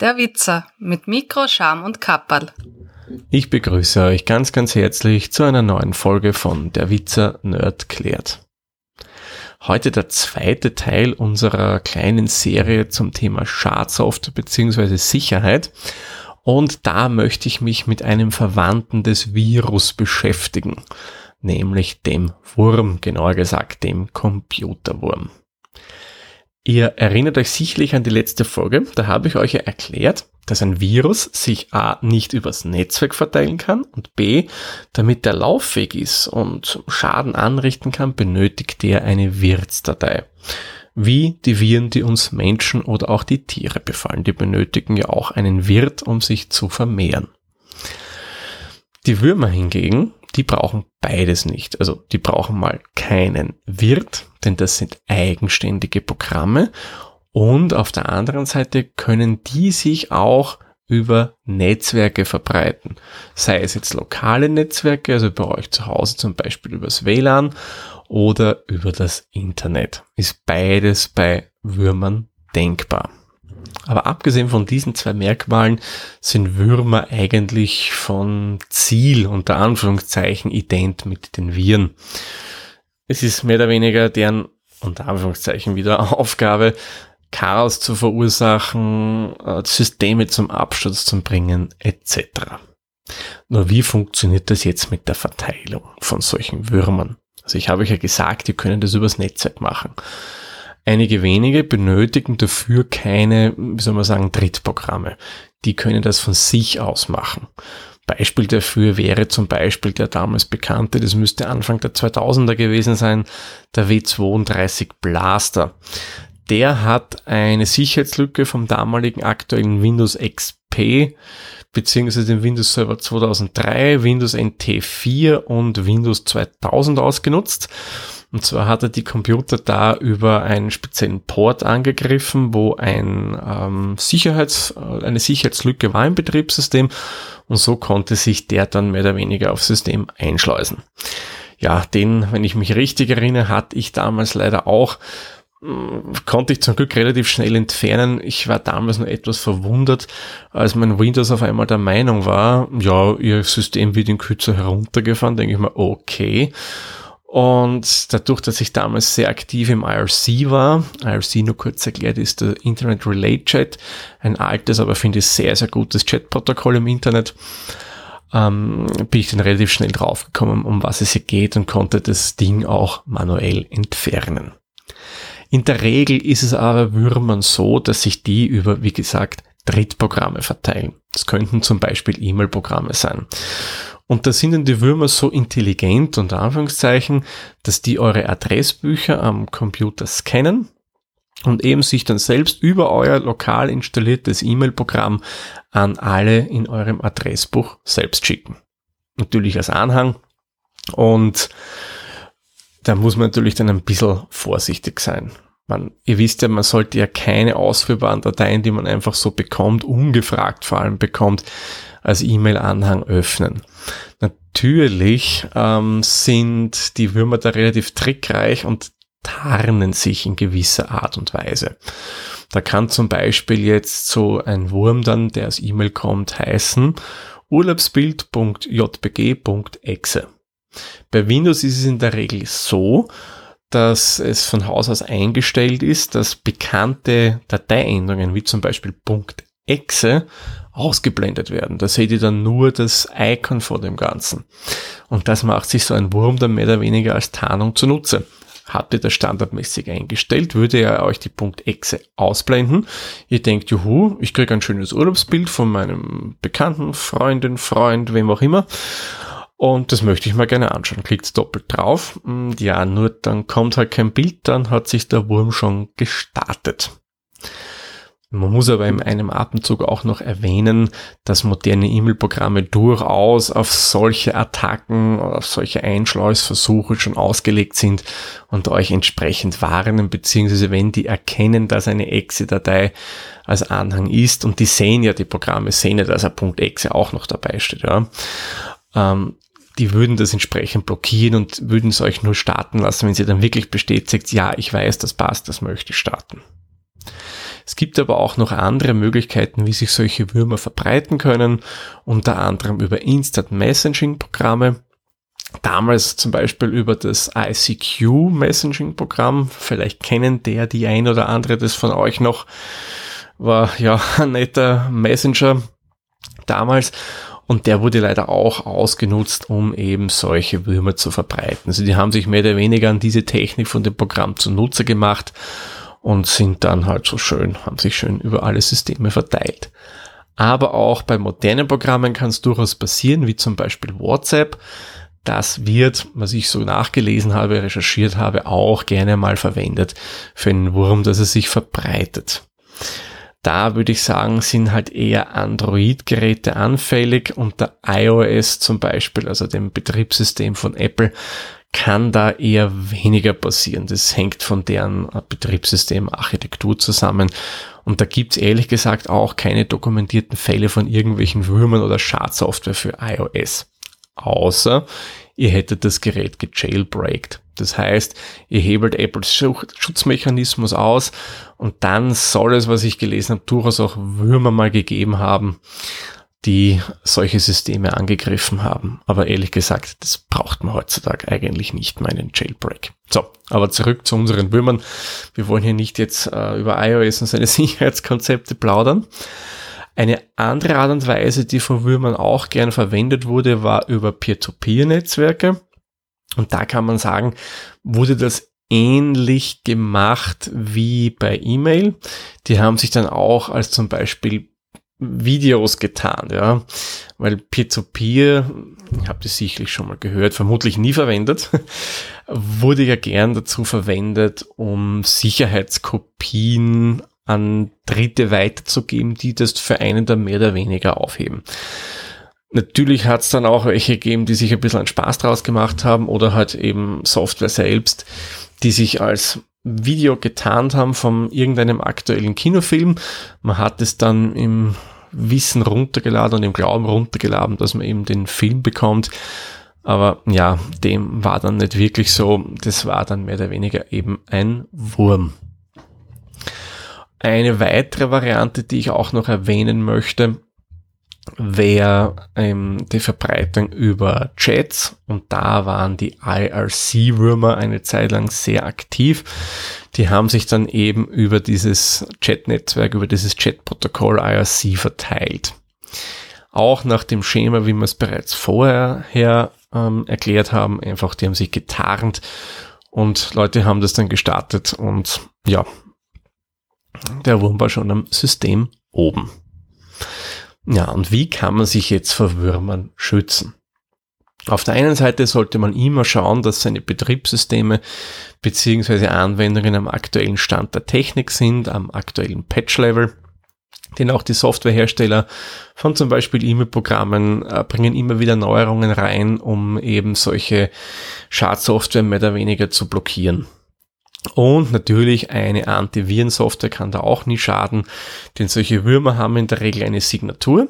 Der Witzer mit Mikro, Scham und Kapperl. Ich begrüße euch ganz, ganz herzlich zu einer neuen Folge von Der Witzer Nerd klärt. Heute der zweite Teil unserer kleinen Serie zum Thema Schadsoftware bzw. Sicherheit. Und da möchte ich mich mit einem Verwandten des Virus beschäftigen, nämlich dem Wurm, genauer gesagt dem Computerwurm. Ihr erinnert euch sicherlich an die letzte Folge, da habe ich euch ja erklärt, dass ein Virus sich a. nicht übers Netzwerk verteilen kann und b. damit der lauffähig ist und Schaden anrichten kann, benötigt er eine Wirtsdatei. Wie die Viren, die uns Menschen oder auch die Tiere befallen, die benötigen ja auch einen Wirt, um sich zu vermehren. Die Würmer hingegen, die brauchen beides nicht. Also die brauchen mal keinen Wirt, denn das sind eigenständige Programme. Und auf der anderen Seite können die sich auch über Netzwerke verbreiten. Sei es jetzt lokale Netzwerke, also bei euch zu Hause zum Beispiel übers WLAN oder über das Internet. Ist beides bei Würmern denkbar. Aber abgesehen von diesen zwei Merkmalen sind Würmer eigentlich von Ziel unter Anführungszeichen ident mit den Viren. Es ist mehr oder weniger deren unter Anführungszeichen wieder Aufgabe, Chaos zu verursachen, äh, Systeme zum Absturz zu bringen, etc. Nur wie funktioniert das jetzt mit der Verteilung von solchen Würmern? Also ich habe euch ja gesagt, die können das übers Netzwerk machen. Einige wenige benötigen dafür keine, wie soll man sagen, Drittprogramme. Die können das von sich aus machen. Beispiel dafür wäre zum Beispiel der damals bekannte, das müsste Anfang der 2000er gewesen sein, der W32 Blaster. Der hat eine Sicherheitslücke vom damaligen aktuellen Windows XP beziehungsweise den Windows Server 2003, Windows NT 4 und Windows 2000 ausgenutzt und zwar hat er die Computer da über einen speziellen Port angegriffen, wo ein ähm, Sicherheits, äh, eine Sicherheitslücke war im Betriebssystem und so konnte sich der dann mehr oder weniger aufs System einschleusen. Ja, den, wenn ich mich richtig erinnere, hatte ich damals leider auch hm, konnte ich zum Glück relativ schnell entfernen. Ich war damals nur etwas verwundert, als mein Windows auf einmal der Meinung war, ja, ihr System wird in Kürze heruntergefahren, denke ich mal, okay. Und dadurch, dass ich damals sehr aktiv im IRC war, IRC nur kurz erklärt ist der Internet Relay Chat, ein altes, aber finde ich sehr, sehr gutes Chatprotokoll im Internet, ähm, bin ich dann relativ schnell draufgekommen, um was es hier geht und konnte das Ding auch manuell entfernen. In der Regel ist es aber Würmern so, dass sich die über, wie gesagt, Drittprogramme verteilen. Das könnten zum Beispiel E-Mail-Programme sein. Und da sind dann die Würmer so intelligent, unter Anführungszeichen, dass die eure Adressbücher am Computer scannen und eben sich dann selbst über euer lokal installiertes E-Mail-Programm an alle in eurem Adressbuch selbst schicken. Natürlich als Anhang. Und da muss man natürlich dann ein bisschen vorsichtig sein. Man, ihr wisst ja, man sollte ja keine ausführbaren Dateien, die man einfach so bekommt, ungefragt vor allem bekommt, als E-Mail-Anhang öffnen. Natürlich ähm, sind die Würmer da relativ trickreich und tarnen sich in gewisser Art und Weise. Da kann zum Beispiel jetzt so ein Wurm dann, der aus E-Mail kommt, heißen urlaubsbild.jpg.exe. Bei Windows ist es in der Regel so, dass es von Haus aus eingestellt ist, dass bekannte Dateiendungen wie zum Beispiel .exe ausgeblendet werden. Da seht ihr dann nur das Icon vor dem Ganzen. Und das macht sich so ein Wurm dann mehr oder weniger als Tarnung zunutze. Habt ihr das standardmäßig eingestellt, würde er euch die .exe ausblenden. Ihr denkt, juhu, ich kriege ein schönes Urlaubsbild von meinem Bekannten, Freundin, Freund, wem auch immer. Und das möchte ich mal gerne anschauen. Klickt doppelt drauf. Ja, nur dann kommt halt kein Bild, dann hat sich der Wurm schon gestartet. Man muss aber in einem Atemzug auch noch erwähnen, dass moderne E-Mail-Programme durchaus auf solche Attacken, auf solche Einschleusversuche schon ausgelegt sind und euch entsprechend warnen, beziehungsweise wenn die erkennen, dass eine Exe-Datei als Anhang ist und die sehen ja, die Programme sehen ja, dass ein .exe auch noch dabei steht, ja. Ähm, die würden das entsprechend blockieren und würden es euch nur starten lassen, wenn sie dann wirklich bestätigt, ja, ich weiß, das passt, das möchte ich starten. Es gibt aber auch noch andere Möglichkeiten, wie sich solche Würmer verbreiten können, unter anderem über Instant Messaging Programme. Damals zum Beispiel über das ICQ Messaging Programm. Vielleicht kennen der die ein oder andere das von euch noch. War ja ein netter Messenger damals. Und der wurde leider auch ausgenutzt, um eben solche Würmer zu verbreiten. Also die haben sich mehr oder weniger an diese Technik von dem Programm zunutze gemacht und sind dann halt so schön, haben sich schön über alle Systeme verteilt. Aber auch bei modernen Programmen kann es durchaus passieren, wie zum Beispiel WhatsApp. Das wird, was ich so nachgelesen habe, recherchiert habe, auch gerne mal verwendet für einen Wurm, dass er sich verbreitet. Da würde ich sagen, sind halt eher Android-Geräte anfällig. Unter iOS zum Beispiel, also dem Betriebssystem von Apple, kann da eher weniger passieren. Das hängt von deren Betriebssystemarchitektur zusammen. Und da gibt's ehrlich gesagt auch keine dokumentierten Fälle von irgendwelchen Würmern oder Schadsoftware für iOS. Außer ihr hättet das Gerät gejailbreakt. Das heißt, ihr hebelt Apples Schutzmechanismus aus und dann soll es, was ich gelesen habe, durchaus auch Würmer mal gegeben haben, die solche Systeme angegriffen haben. Aber ehrlich gesagt, das braucht man heutzutage eigentlich nicht, meinen Jailbreak. So, aber zurück zu unseren Würmern. Wir wollen hier nicht jetzt äh, über iOS und seine Sicherheitskonzepte plaudern. Eine andere Art und Weise, die von Würmern auch gern verwendet wurde, war über Peer-to-Peer-Netzwerke. Und da kann man sagen, wurde das ähnlich gemacht wie bei E-Mail. Die haben sich dann auch als zum Beispiel Videos getan, ja, weil Peer-to-Peer, -Peer, ich habe das sicherlich schon mal gehört, vermutlich nie verwendet, wurde ja gern dazu verwendet, um Sicherheitskopien an Dritte weiterzugeben, die das für einen dann mehr oder weniger aufheben. Natürlich hat es dann auch welche gegeben, die sich ein bisschen an Spaß draus gemacht haben oder halt eben Software selbst, die sich als Video getarnt haben von irgendeinem aktuellen Kinofilm. Man hat es dann im Wissen runtergeladen und im Glauben runtergeladen, dass man eben den Film bekommt. Aber ja, dem war dann nicht wirklich so. Das war dann mehr oder weniger eben ein Wurm. Eine weitere Variante, die ich auch noch erwähnen möchte, wäre ähm, die Verbreitung über Chats und da waren die IRC-Würmer eine Zeit lang sehr aktiv. Die haben sich dann eben über dieses Chat-Netzwerk, über dieses Chat-Protokoll IRC verteilt. Auch nach dem Schema, wie wir es bereits vorher her, ähm, erklärt haben, einfach die haben sich getarnt und Leute haben das dann gestartet und ja, der Wurm war schon am System oben. Ja, und wie kann man sich jetzt vor Würmern schützen? Auf der einen Seite sollte man immer schauen, dass seine Betriebssysteme bzw. Anwendungen am aktuellen Stand der Technik sind, am aktuellen Patch-Level. Denn auch die Softwarehersteller von zum Beispiel E-Mail-Programmen äh, bringen immer wieder Neuerungen rein, um eben solche Schadsoftware mehr oder weniger zu blockieren. Und natürlich eine Antivirensoftware kann da auch nie schaden, denn solche Würmer haben in der Regel eine Signatur.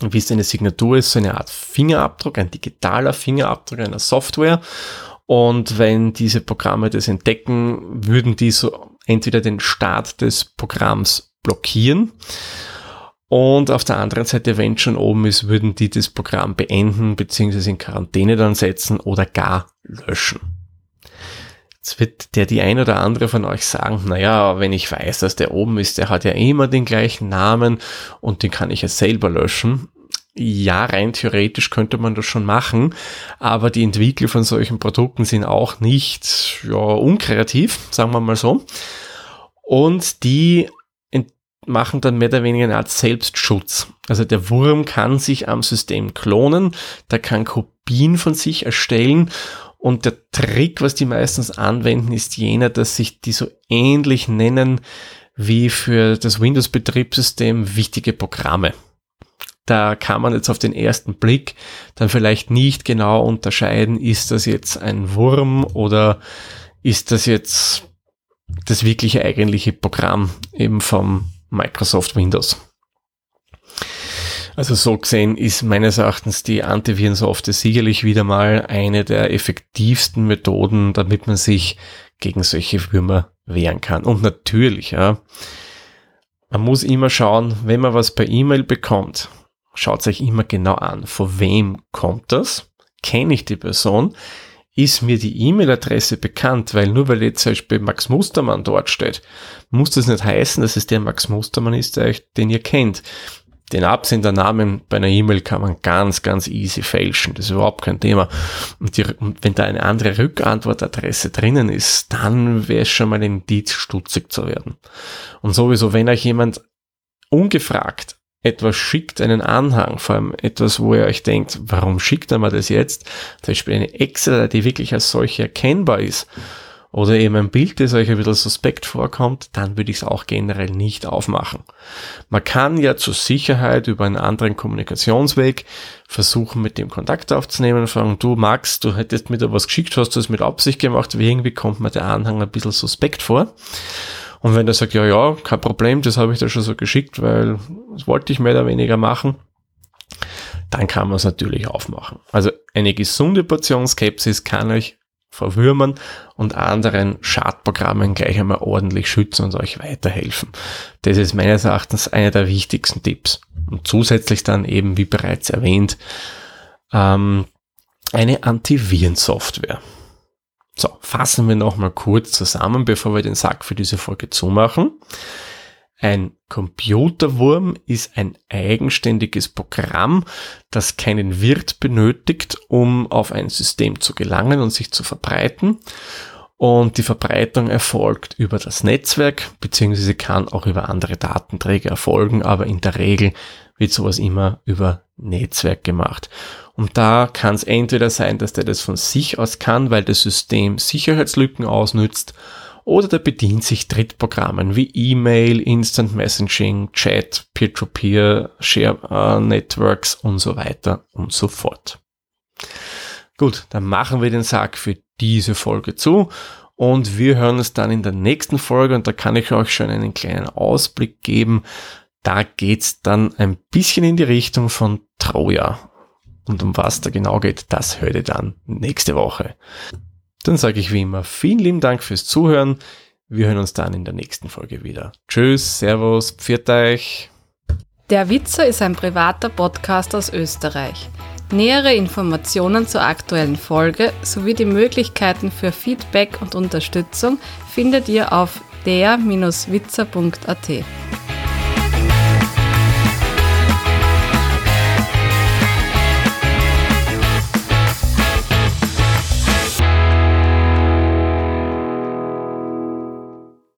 Und wie es eine Signatur ist, so eine Art Fingerabdruck, ein digitaler Fingerabdruck einer Software. Und wenn diese Programme das entdecken, würden die so entweder den Start des Programms blockieren und auf der anderen Seite, wenn schon oben ist, würden die das Programm beenden bzw. in Quarantäne dann setzen oder gar löschen. Jetzt wird der die ein oder andere von euch sagen, naja, wenn ich weiß, dass der oben ist, der hat ja immer den gleichen Namen und den kann ich ja selber löschen. Ja, rein theoretisch könnte man das schon machen, aber die Entwickler von solchen Produkten sind auch nicht ja, unkreativ, sagen wir mal so. Und die machen dann mehr oder weniger eine Art Selbstschutz. Also der Wurm kann sich am System klonen, der kann Kopien von sich erstellen und der Trick, was die meistens anwenden, ist jener, dass sich die so ähnlich nennen wie für das Windows-Betriebssystem wichtige Programme. Da kann man jetzt auf den ersten Blick dann vielleicht nicht genau unterscheiden, ist das jetzt ein Wurm oder ist das jetzt das wirkliche eigentliche Programm eben vom Microsoft Windows. Also so gesehen ist meines Erachtens die Antivirensoftware sicherlich wieder mal eine der effektivsten Methoden, damit man sich gegen solche Würmer wehren kann. Und natürlich, ja, man muss immer schauen, wenn man was per E-Mail bekommt, schaut euch immer genau an, von wem kommt das? Kenne ich die Person? Ist mir die E-Mail-Adresse bekannt? Weil nur weil jetzt zum Beispiel Max Mustermann dort steht, muss das nicht heißen, dass es der Max Mustermann ist, den ihr kennt. Den Absendernamen bei einer E-Mail kann man ganz, ganz easy fälschen. Das ist überhaupt kein Thema. Und, die, und wenn da eine andere Rückantwortadresse drinnen ist, dann wäre es schon mal ein Indiz, stutzig zu werden. Und sowieso, wenn euch jemand ungefragt etwas schickt, einen Anhang, vor allem etwas, wo ihr euch denkt, warum schickt er mir das jetzt? Zum Beispiel eine Excel, die wirklich als solche erkennbar ist oder eben ein Bild, das euch ein bisschen suspekt vorkommt, dann würde ich es auch generell nicht aufmachen. Man kann ja zur Sicherheit über einen anderen Kommunikationsweg versuchen, mit dem Kontakt aufzunehmen fragen, du Max, du hättest mir da was geschickt, hast du das mit Absicht gemacht, wie irgendwie kommt mir der Anhang ein bisschen suspekt vor. Und wenn er sagt, ja, ja, kein Problem, das habe ich da schon so geschickt, weil das wollte ich mehr oder weniger machen, dann kann man es natürlich aufmachen. Also eine gesunde Portion Skepsis kann euch vor Würmern und anderen Schadprogrammen gleich einmal ordentlich schützen und euch weiterhelfen. Das ist meines Erachtens einer der wichtigsten Tipps. Und zusätzlich dann eben, wie bereits erwähnt, ähm, eine Antivirensoftware. So, fassen wir nochmal kurz zusammen, bevor wir den Sack für diese Folge zumachen. Ein Computerwurm ist ein eigenständiges Programm, das keinen Wirt benötigt, um auf ein System zu gelangen und sich zu verbreiten. Und die Verbreitung erfolgt über das Netzwerk, beziehungsweise kann auch über andere Datenträger erfolgen, aber in der Regel wird sowas immer über Netzwerk gemacht. Und da kann es entweder sein, dass der das von sich aus kann, weil das System Sicherheitslücken ausnützt, oder der bedient sich Drittprogrammen wie E-Mail, Instant Messaging, Chat, Peer-to-Peer, Share uh, Networks und so weiter und so fort. Gut, dann machen wir den Sack für diese Folge zu und wir hören uns dann in der nächsten Folge und da kann ich euch schon einen kleinen Ausblick geben. Da geht's dann ein bisschen in die Richtung von Troja. Und um was da genau geht, das hört ihr dann nächste Woche. Dann sage ich wie immer vielen lieben Dank fürs Zuhören. Wir hören uns dann in der nächsten Folge wieder. Tschüss, Servus, pfiat euch. Der Witzer ist ein privater Podcast aus Österreich. Nähere Informationen zur aktuellen Folge sowie die Möglichkeiten für Feedback und Unterstützung findet ihr auf der-witzer.at.